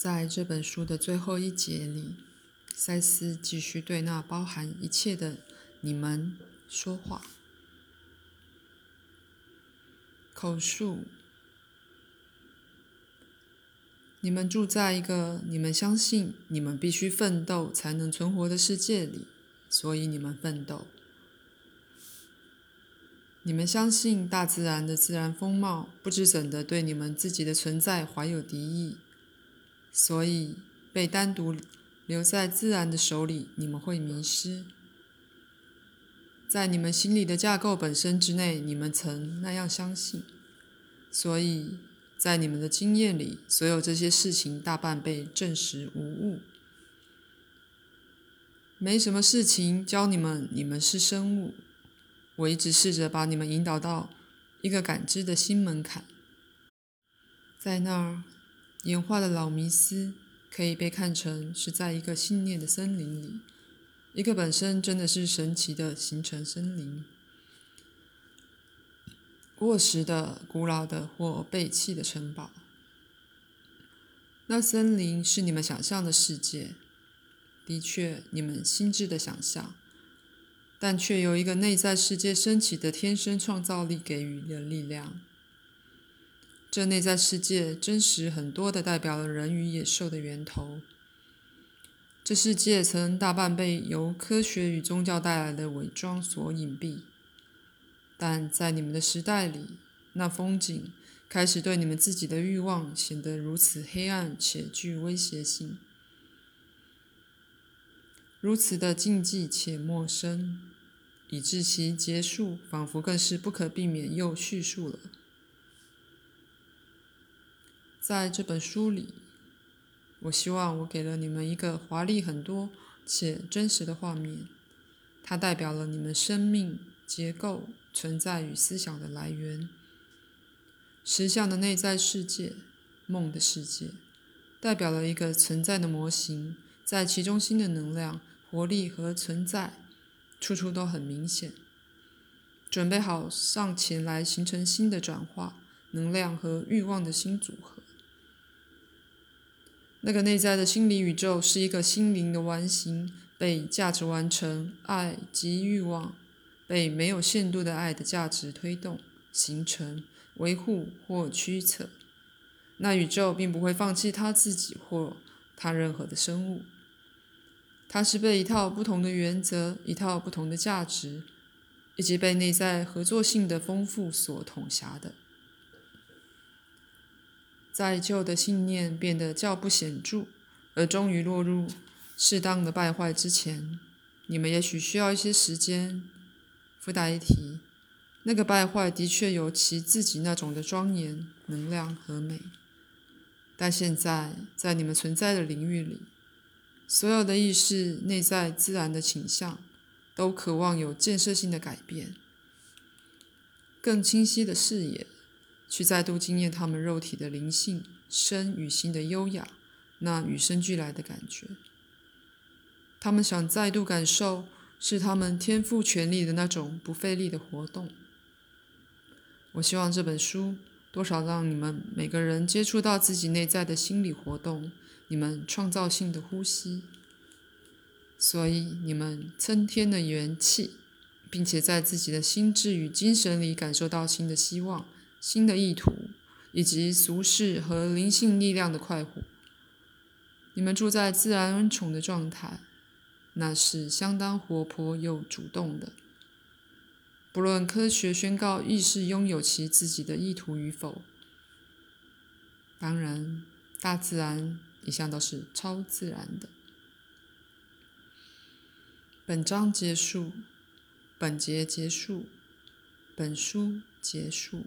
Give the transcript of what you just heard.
在这本书的最后一节里，塞斯继续对那包含一切的你们说话。口述：你们住在一个你们相信你们必须奋斗才能存活的世界里，所以你们奋斗。你们相信大自然的自然风貌不知怎的对你们自己的存在怀有敌意，所以被单独留在自然的手里，你们会迷失。在你们心里的架构本身之内，你们曾那样相信，所以在你们的经验里，所有这些事情大半被证实无误。没什么事情教你们，你们是生物。我一直试着把你们引导到一个感知的新门槛，在那儿，演化的老迷思可以被看成是在一个信念的森林里，一个本身真的是神奇的形成森林，过时的、古老的或被弃的城堡。那森林是你们想象的世界，的确，你们心智的想象。但却由一个内在世界升起的天生创造力给予的力量。这内在世界真实很多的代表了人与野兽的源头。这世界曾大半被由科学与宗教带来的伪装所隐蔽，但在你们的时代里，那风景开始对你们自己的欲望显得如此黑暗且具威胁性，如此的禁忌且陌生。以致其结束，仿佛更是不可避免又叙述了。在这本书里，我希望我给了你们一个华丽很多且真实的画面，它代表了你们生命结构、存在与思想的来源。实相的内在世界，梦的世界，代表了一个存在的模型，在其中心的能量、活力和存在。处处都很明显，准备好上前来形成新的转化能量和欲望的新组合。那个内在的心理宇宙是一个心灵的完形，被价值完成爱及欲望，被没有限度的爱的价值推动、形成、维护或驱策。那宇宙并不会放弃他自己或他任何的生物。它是被一套不同的原则、一套不同的价值，以及被内在合作性的丰富所统辖的。在旧的信念变得较不显著，而终于落入适当的败坏之前，你们也许需要一些时间。附带一提，那个败坏的确有其自己那种的庄严、能量和美，但现在在你们存在的领域里。所有的意识内在自然的倾向，都渴望有建设性的改变，更清晰的视野，去再度经验他们肉体的灵性、身与心的优雅，那与生俱来的感觉。他们想再度感受，是他们天赋权力的那种不费力的活动。我希望这本书多少让你们每个人接触到自己内在的心理活动。你们创造性的呼吸，所以你们增添了元气，并且在自己的心智与精神里感受到新的希望、新的意图，以及俗世和灵性力量的快活。你们住在自然恩宠的状态，那是相当活泼又主动的。不论科学宣告意识拥有其自己的意图与否，当然，大自然。一向都是超自然的。本章结束，本节结束，本书结束。